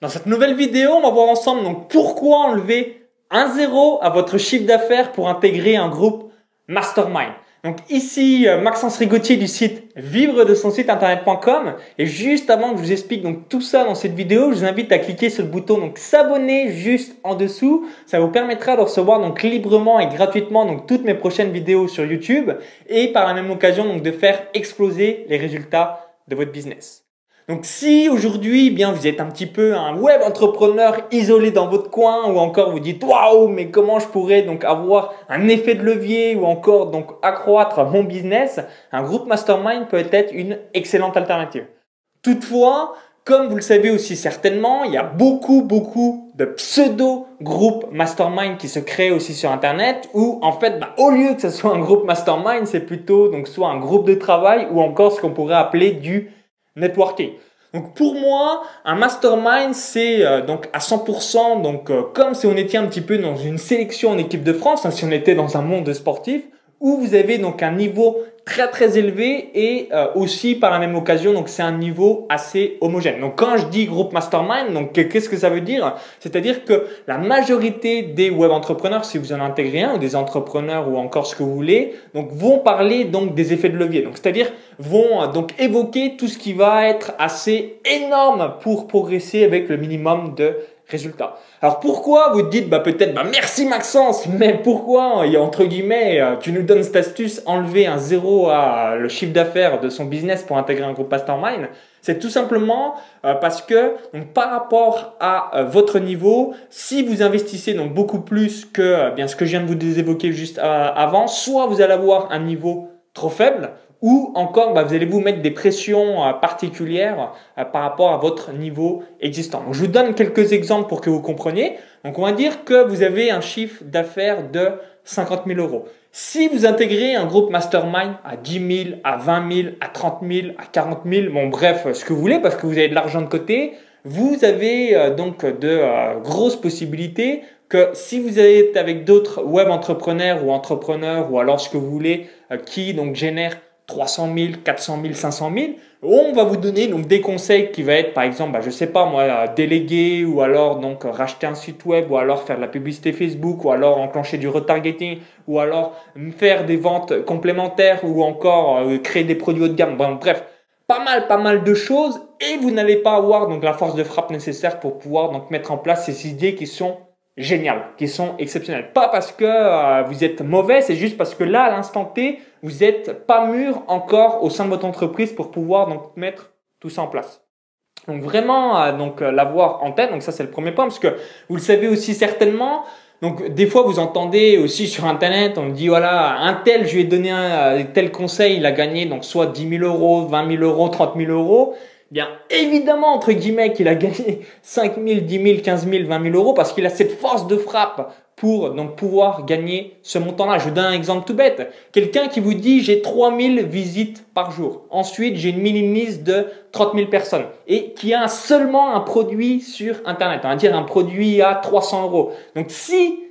Dans cette nouvelle vidéo, on va voir ensemble donc pourquoi enlever un zéro à votre chiffre d'affaires pour intégrer un groupe Mastermind. Donc ici euh, Maxence Rigotier du site vivre de son site internet.com et juste avant que je vous explique donc tout ça dans cette vidéo, je vous invite à cliquer sur le bouton donc s'abonner juste en dessous. Ça vous permettra de recevoir donc librement et gratuitement donc toutes mes prochaines vidéos sur YouTube et par la même occasion donc de faire exploser les résultats de votre business. Donc si aujourd'hui, eh bien vous êtes un petit peu un web entrepreneur isolé dans votre coin ou encore vous dites waouh, mais comment je pourrais donc avoir un effet de levier ou encore donc accroître mon business, un groupe mastermind peut être une excellente alternative. Toutefois, comme vous le savez aussi certainement, il y a beaucoup beaucoup de pseudo groupes mastermind qui se créent aussi sur internet où en fait bah, au lieu que ce soit un groupe mastermind, c'est plutôt donc soit un groupe de travail ou encore ce qu'on pourrait appeler du networking. Donc pour moi, un mastermind, c'est euh, donc à 100%, donc euh, comme si on était un petit peu dans une sélection en équipe de France, hein, si on était dans un monde sportif, où vous avez donc un niveau très très élevé et euh, aussi par la même occasion donc c'est un niveau assez homogène. Donc quand je dis groupe mastermind, donc qu'est-ce que ça veut dire? C'est-à-dire que la majorité des web entrepreneurs, si vous en intégrez un ou des entrepreneurs ou encore ce que vous voulez, donc vont parler donc des effets de levier. Donc c'est-à-dire vont euh, donc évoquer tout ce qui va être assez énorme pour progresser avec le minimum de Alors pourquoi vous dites bah peut-être bah merci Maxence, mais pourquoi il entre guillemets euh, tu nous donnes cette astuce enlever un zéro à le chiffre d'affaires de son business pour intégrer un groupe mastermind? C'est tout simplement euh, parce que par rapport à euh, votre niveau, si vous investissez donc beaucoup plus que bien ce que je viens de vous évoquer juste avant, soit vous allez avoir un niveau trop faible, ou encore bah, vous allez vous mettre des pressions euh, particulières euh, par rapport à votre niveau existant. je vous donne quelques exemples pour que vous compreniez. Donc on va dire que vous avez un chiffre d'affaires de 50 000 euros. Si vous intégrez un groupe mastermind à 10 000, à 20 000, à 30 000, à 40 000, bon bref, ce que vous voulez parce que vous avez de l'argent de côté, vous avez euh, donc de grosses possibilités que si vous êtes avec d'autres web entrepreneurs ou entrepreneurs ou alors ce que vous voulez qui donc génèrent 300 000, 400 000, 500 000, on va vous donner donc des conseils qui va être par exemple, bah, je sais pas moi, déléguer ou alors donc racheter un site web ou alors faire de la publicité Facebook ou alors enclencher du retargeting ou alors faire des ventes complémentaires ou encore euh, créer des produits haut de gamme. Bref, pas mal, pas mal de choses et vous n'allez pas avoir donc la force de frappe nécessaire pour pouvoir donc mettre en place ces idées qui sont géniales, qui sont exceptionnelles. Pas parce que euh, vous êtes mauvais, c'est juste parce que là, à l'instant T, vous n'êtes pas mûr encore au sein de votre entreprise pour pouvoir donc mettre tout ça en place. Donc vraiment, euh, donc euh, l'avoir en tête. Donc ça, c'est le premier point parce que vous le savez aussi certainement. Donc des fois, vous entendez aussi sur Internet, on dit voilà, un tel, je lui ai donné un tel conseil, il a gagné donc soit 10 000 euros, 20 000 euros, 30 000 euros. Bien évidemment, entre guillemets, qu'il a gagné 5 000, 10 000, 15 000, 20 000 euros parce qu'il a cette force de frappe pour donc pouvoir gagner ce montant-là. Je vous donne un exemple tout bête. Quelqu'un qui vous dit j'ai 3 000 visites par jour. Ensuite, j'ai une mini-mise de 30 000 personnes et qui a seulement un produit sur Internet. On va dire un produit à 300 euros. Donc si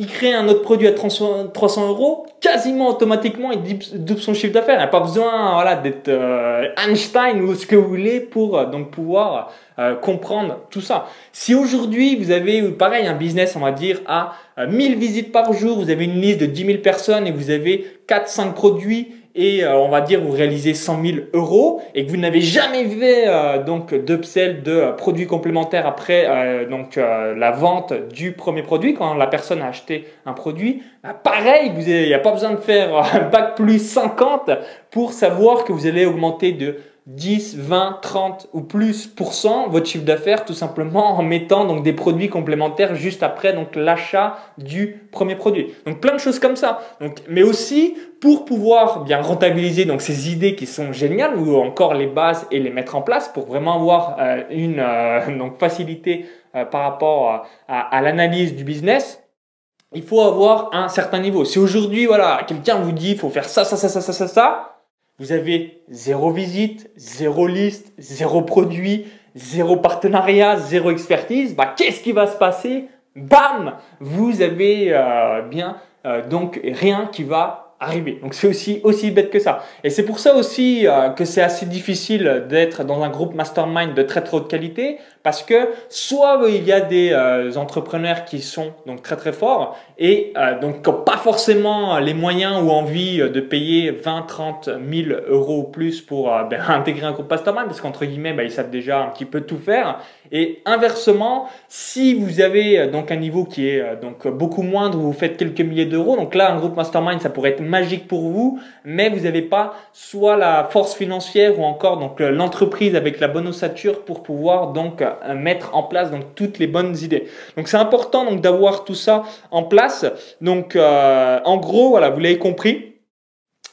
il crée un autre produit à 300 euros, quasiment automatiquement, il double son chiffre d'affaires. Il n'a pas besoin voilà, d'être euh, Einstein ou ce que vous voulez pour euh, donc pouvoir euh, comprendre tout ça. Si aujourd'hui, vous avez, pareil, un business, on va dire, à 1000 visites par jour, vous avez une liste de 10 000 personnes et vous avez 4-5 produits et euh, on va dire vous réalisez 100 000 euros et que vous n'avez jamais fait euh, donc d'upsell de euh, produits complémentaires après donc la vente du premier produit. Quand la personne a acheté un produit, bah, pareil, il n'y a pas besoin de faire un bac plus 50 pour savoir que vous allez augmenter de 10, 20, 30 ou plus pour cent votre chiffre d'affaires tout simplement en mettant donc des produits complémentaires juste après donc l'achat du premier produit. Donc plein de choses comme ça. Donc mais aussi pour pouvoir bien rentabiliser donc ces idées qui sont géniales ou encore les bases et les mettre en place pour vraiment avoir euh, une euh, donc facilité euh, par rapport à, à l'analyse du business. Il faut avoir un certain niveau. Si aujourd'hui voilà, quelqu'un vous dit il faut faire ça ça ça ça ça ça ça vous avez zéro visite, zéro liste, zéro produit, zéro partenariat, zéro expertise. Bah, qu'est-ce qui va se passer? Bam Vous avez euh, bien euh, donc rien qui va arriver. Donc c'est aussi aussi bête que ça. Et c'est pour ça aussi euh, que c'est assez difficile d'être dans un groupe mastermind de très très haute qualité parce que soit il y a des euh, entrepreneurs qui sont donc très très forts et euh, donc qui pas forcément les moyens ou envie de payer 20, 30 000 euros ou plus pour ben, intégrer un groupe mastermind parce qu'entre guillemets ben, ils savent déjà un petit peu tout faire. Et inversement, si vous avez donc un niveau qui est donc beaucoup moindre, vous faites quelques milliers d'euros, donc là un groupe mastermind ça pourrait être magique pour vous, mais vous n'avez pas soit la force financière ou encore donc euh, l'entreprise avec la bonne ossature pour pouvoir donc euh, mettre en place donc toutes les bonnes idées. Donc c'est important donc d'avoir tout ça en place. Donc euh, en gros voilà, vous l'avez compris.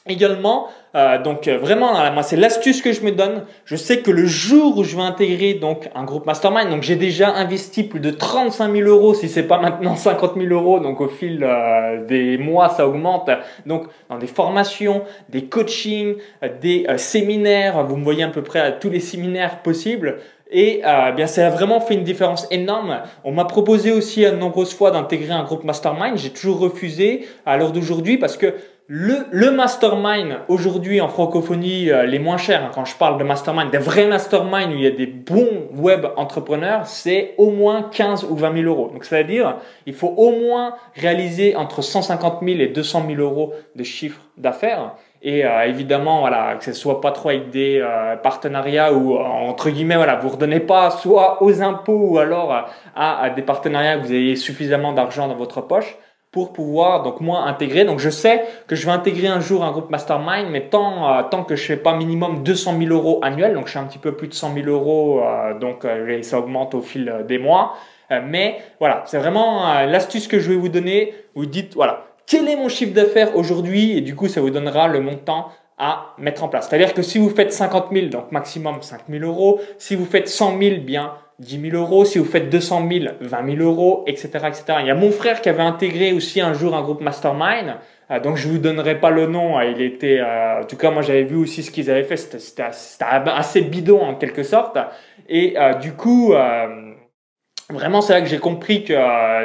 Également, euh, donc euh, vraiment, moi c'est l'astuce que je me donne. Je sais que le jour où je vais intégrer donc un groupe mastermind, donc j'ai déjà investi plus de 35 000 euros, si c'est pas maintenant 50 000 euros, donc au fil euh, des mois ça augmente. Donc dans des formations, des coachings, des séminaires, vous me voyez à peu près à tous les séminaires possibles. Et euh, bien, ça a vraiment fait une différence énorme. On m'a proposé aussi de nombreuses fois d'intégrer un groupe mastermind. J'ai toujours refusé à l'heure d'aujourd'hui parce que le, le mastermind aujourd'hui en francophonie euh, les moins chers, hein, quand je parle de mastermind, des vrais mastermind où il y a des bons web entrepreneurs, c'est au moins 15 ou 20 000 euros. Donc ça veut dire il faut au moins réaliser entre 150 000 et 200 000 euros de chiffre d'affaires. Et euh, évidemment, voilà, que ce soit pas trop avec des euh, partenariats ou entre guillemets, voilà, vous redonnez pas soit aux impôts ou alors à, à des partenariats que vous ayez suffisamment d'argent dans votre poche pour pouvoir donc moi intégrer. Donc je sais que je vais intégrer un jour un groupe mastermind, mais tant euh, tant que je fais pas minimum 200 000 euros annuels, donc je suis un petit peu plus de 100 000 euros, euh, donc euh, ça augmente au fil des mois. mais voilà, c'est vraiment l'astuce que je vais vous donner. Vous dites voilà quel est mon chiffre d'affaires aujourd'hui et du coup ça vous donnera le montant à mettre en place. C'est-à-dire que si vous faites 50 000, donc maximum 5 000 euros, si vous faites 100 000, bien 10 000 euros, si vous faites 200 000, 20 000 euros, etc., etc. Il y a mon frère qui avait intégré aussi un jour un groupe mastermind. Euh, donc je vous donnerai pas le nom. Hein. il était, euh, en tout cas moi j'avais vu aussi ce qu'ils avaient fait. C'était assez bidon en quelque sorte. Et euh, du coup, vraiment c'est là que j'ai compris que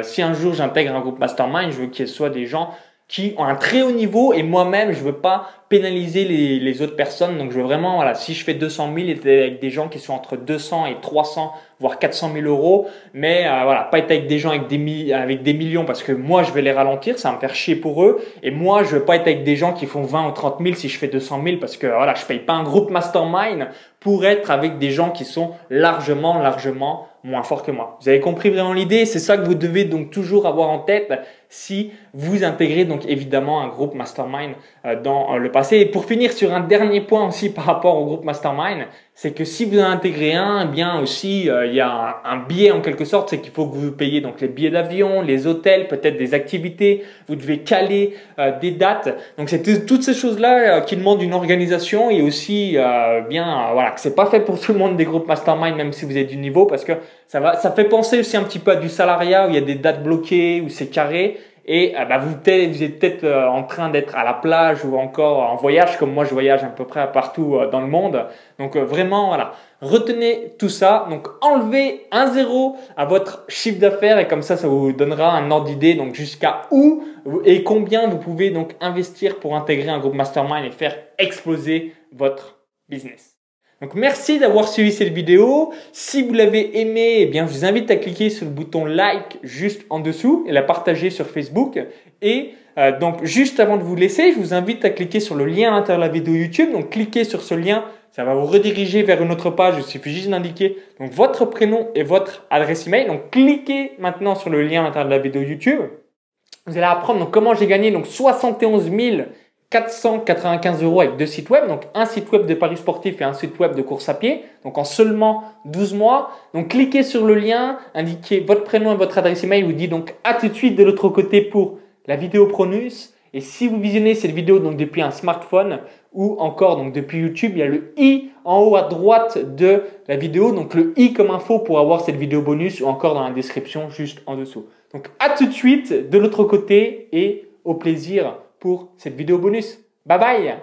si un jour j'intègre un groupe mastermind, je veux qu'il soit des gens qui ont un très haut niveau et moi-même je veux pas pénaliser les, autres personnes donc je veux vraiment voilà si je fais 200 000 être avec des gens qui sont entre 200 et 300 voire 400 000 euros mais euh, voilà pas être avec des gens avec des millions parce que moi je vais les ralentir ça va me faire chier pour eux et moi je veux pas être avec des gens qui font 20 ou 30 000 si je fais 200 000 parce que voilà je paye pas un groupe mastermind pour être avec des gens qui sont largement largement moins fort que moi. Vous avez compris vraiment l'idée? C'est ça que vous devez donc toujours avoir en tête si vous intégrez donc évidemment un groupe mastermind euh, dans euh, le passé. Et pour finir sur un dernier point aussi par rapport au groupe mastermind, c'est que si vous en intégrez un, eh bien aussi euh, il y a un, biais en quelque sorte, c'est qu'il faut que vous payiez donc les billets d'avion, les hôtels, peut-être des activités, vous devez caler des dates. Donc c'est toutes ces choses-là qui demandent une organisation et aussi bien voilà que c'est pas fait pour tout le monde des groupes mastermind même si vous êtes du niveau parce que ça va, ça fait penser aussi un petit peu à du salariat où il y a des dates bloquées, où c'est carré. Et euh, bah, vous, vous êtes peut-être euh, en train d'être à la plage ou encore en voyage, comme moi je voyage à peu près partout euh, dans le monde. Donc vraiment, retenez tout ça. Donc enlevez un zéro à votre chiffre d'affaires et comme ça, ça vous donnera un ordre d'idée. Donc jusqu'à où et combien vous pouvez donc investir pour intégrer un groupe mastermind et faire exploser votre business. Donc merci d'avoir suivi cette vidéo. Si vous l'avez aimé, eh bien je vous invite à cliquer sur le bouton like juste en dessous et la partager sur Facebook. Et euh, donc juste avant de vous laisser, je vous invite à cliquer sur le lien à l'intérieur de la vidéo YouTube. Donc cliquez sur ce lien, ça va vous rediriger vers une autre page. Il suffit juste d'indiquer votre prénom et votre adresse email. Donc cliquez maintenant sur le lien à l'intérieur de la vidéo YouTube. Vous allez apprendre donc comment j'ai gagné donc 71 000 495 euros avec deux sites web, donc un site web de paris sportif et un site web de course à pied, donc en seulement 12 mois. Donc cliquez sur le lien, indiquez votre prénom et votre adresse email, vous dit donc à tout de suite de l'autre côté pour la vidéo Pronus. Et si vous visionnez cette vidéo donc depuis un smartphone ou encore donc depuis YouTube, il y a le i en haut à droite de la vidéo, donc le i comme info pour avoir cette vidéo bonus ou encore dans la description juste en dessous. Donc à tout de suite de l'autre côté et au plaisir pour cette vidéo bonus. Bye bye